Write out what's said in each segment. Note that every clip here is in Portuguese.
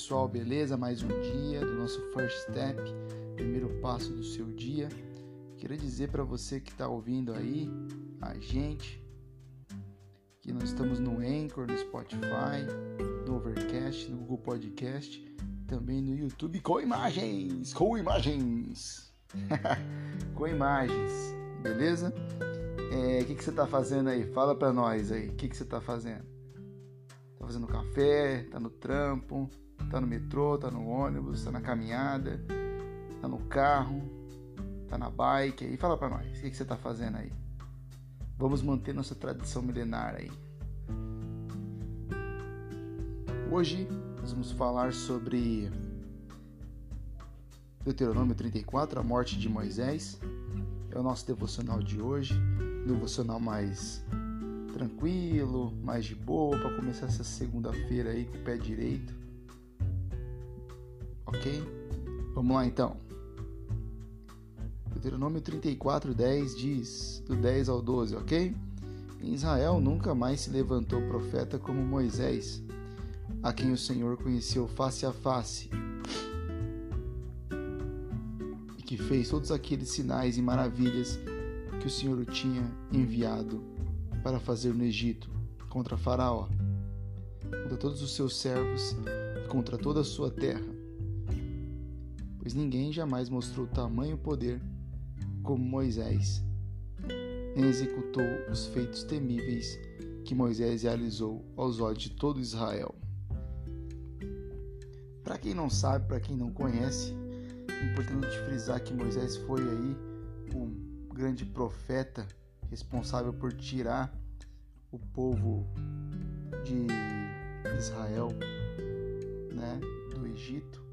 pessoal, beleza? Mais um dia do nosso First Step, primeiro passo do seu dia. Queria dizer para você que está ouvindo aí a gente que nós estamos no Anchor, no Spotify, no Overcast, no Google Podcast, também no YouTube com imagens, com imagens, com imagens, beleza? É, o é, que, que você está fazendo aí? Fala para nós aí, o que, que você está fazendo? Tá fazendo café, tá no trampo, tá no metrô, tá no ônibus, tá na caminhada, tá no carro, tá na bike aí. Fala para nós, o que, que você tá fazendo aí? Vamos manter nossa tradição milenar aí. Hoje nós vamos falar sobre Deuteronômio 34, a morte de Moisés. É o nosso devocional de hoje, devocional mais tranquilo, mais de boa para começar essa segunda-feira aí com o pé direito. OK? Vamos lá então. Deuteronômio 34, 10 diz, do 10 ao 12, ok? Em Israel nunca mais se levantou profeta como Moisés, a quem o Senhor conheceu face a face, e que fez todos aqueles sinais e maravilhas que o Senhor o tinha enviado para fazer no Egito, contra Faraó, contra todos os seus servos e contra toda a sua terra. Pois ninguém jamais mostrou tamanho poder como Moisés, nem executou os feitos temíveis que Moisés realizou aos olhos de todo Israel. Para quem não sabe, para quem não conhece, é importante frisar que Moisés foi aí um grande profeta responsável por tirar o povo de Israel, né, do Egito.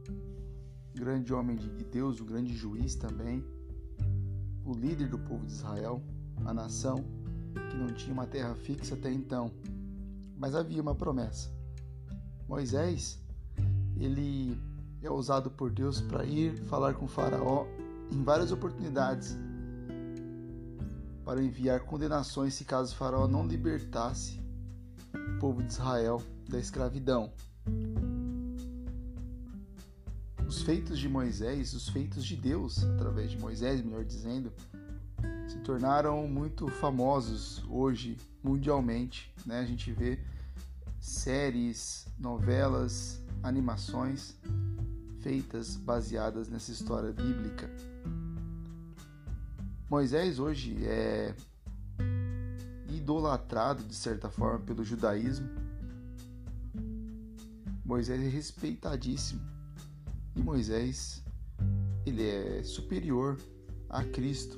Grande homem de Deus, um grande juiz também o líder do povo de Israel, a nação que não tinha uma terra fixa até então, mas havia uma promessa. Moisés, ele é usado por Deus para ir falar com Faraó em várias oportunidades para enviar condenações se caso Faraó não libertasse o povo de Israel da escravidão. Os feitos de Moisés, os feitos de Deus através de Moisés, melhor dizendo, se tornaram muito famosos hoje mundialmente. Né? A gente vê séries, novelas, animações feitas baseadas nessa história bíblica. Moisés hoje é idolatrado de certa forma pelo judaísmo. Moisés é respeitadíssimo Moisés, ele é superior a Cristo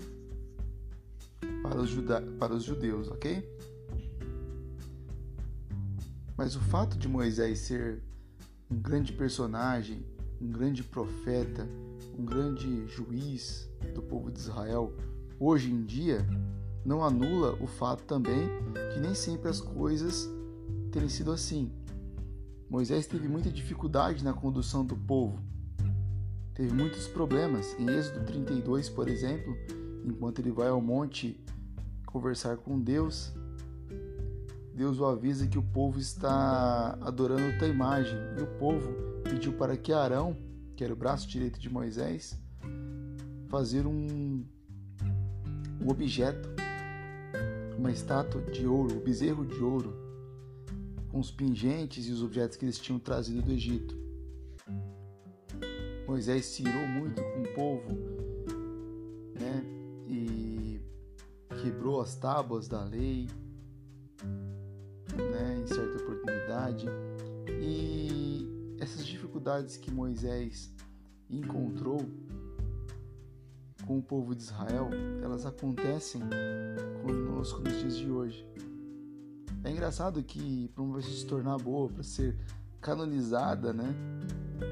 para os, juda para os judeus, ok? Mas o fato de Moisés ser um grande personagem, um grande profeta, um grande juiz do povo de Israel, hoje em dia, não anula o fato também que nem sempre as coisas terem sido assim. Moisés teve muita dificuldade na condução do povo, teve muitos problemas. Em Êxodo 32, por exemplo, enquanto ele vai ao monte conversar com Deus, Deus o avisa que o povo está adorando outra imagem. E o povo pediu para que Arão, que era o braço direito de Moisés, fazer um, um objeto, uma estátua de ouro, um bezerro de ouro, com os pingentes e os objetos que eles tinham trazido do Egito. Moisés se irou muito com o povo, né? E quebrou as tábuas da lei, né? Em certa oportunidade. E essas dificuldades que Moisés encontrou com o povo de Israel, elas acontecem conosco nos dias de hoje. É engraçado que para uma pessoa se tornar boa, para ser canonizada, né?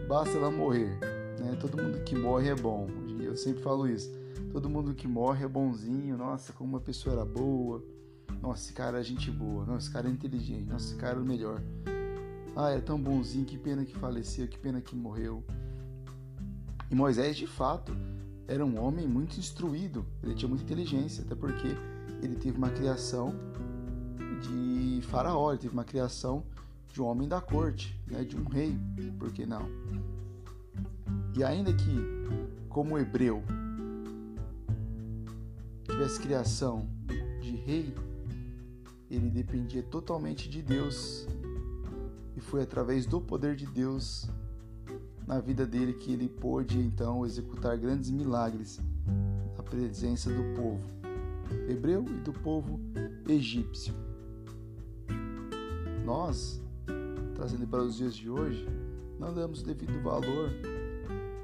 Basta ela morrer. Né? Todo mundo que morre é bom. Eu sempre falo isso. Todo mundo que morre é bonzinho. Nossa, como uma pessoa era boa. Nossa, esse cara é gente boa. Nossa, esse cara é inteligente. Nossa, esse cara é o melhor. Ah, é tão bonzinho. Que pena que faleceu. Que pena que morreu. E Moisés, de fato, era um homem muito instruído. Ele tinha muita inteligência. Até porque ele teve uma criação de faraó. Ele teve uma criação de um homem da corte, né, de um rei, por que não? E ainda que, como hebreu, tivesse criação de rei, ele dependia totalmente de Deus e foi através do poder de Deus na vida dele que ele pôde então executar grandes milagres na presença do povo hebreu e do povo egípcio. Nós, trazendo para os dias de hoje, não damos devido valor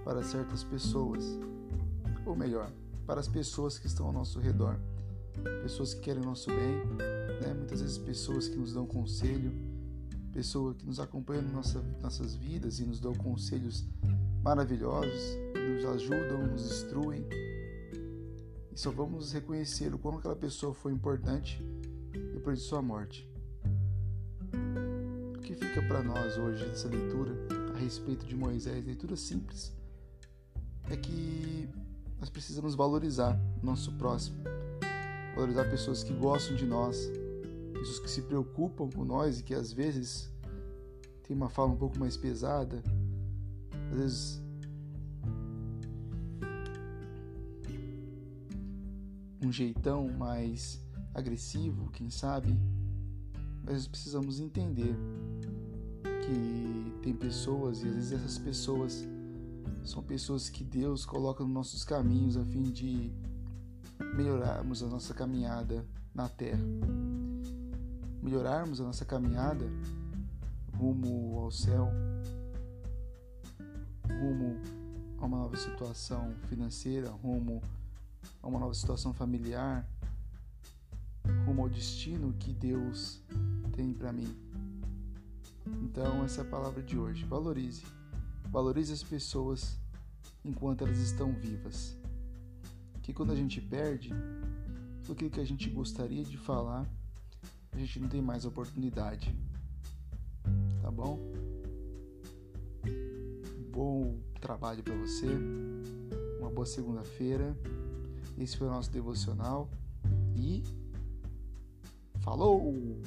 para certas pessoas, ou melhor, para as pessoas que estão ao nosso redor, pessoas que querem o nosso bem, né? muitas vezes pessoas que nos dão conselho, pessoas que nos acompanham em nossa, nossas vidas e nos dão conselhos maravilhosos, nos ajudam, nos instruem. E só vamos reconhecer o quanto aquela pessoa foi importante depois de sua morte. O que fica para nós hoje dessa leitura a respeito de Moisés, leitura simples, é que nós precisamos valorizar nosso próximo, valorizar pessoas que gostam de nós, pessoas que se preocupam com nós e que às vezes tem uma fala um pouco mais pesada, às vezes um jeitão mais agressivo, quem sabe, mas precisamos entender que tem pessoas e às vezes essas pessoas são pessoas que Deus coloca nos nossos caminhos a fim de melhorarmos a nossa caminhada na terra melhorarmos a nossa caminhada rumo ao céu, rumo a uma nova situação financeira, rumo a uma nova situação familiar, rumo ao destino que Deus tem para mim. Então, essa é a palavra de hoje. Valorize. Valorize as pessoas enquanto elas estão vivas. Que quando a gente perde, aquilo que a gente gostaria de falar, a gente não tem mais oportunidade. Tá bom? Bom trabalho para você. Uma boa segunda-feira. Esse foi o nosso devocional e falou!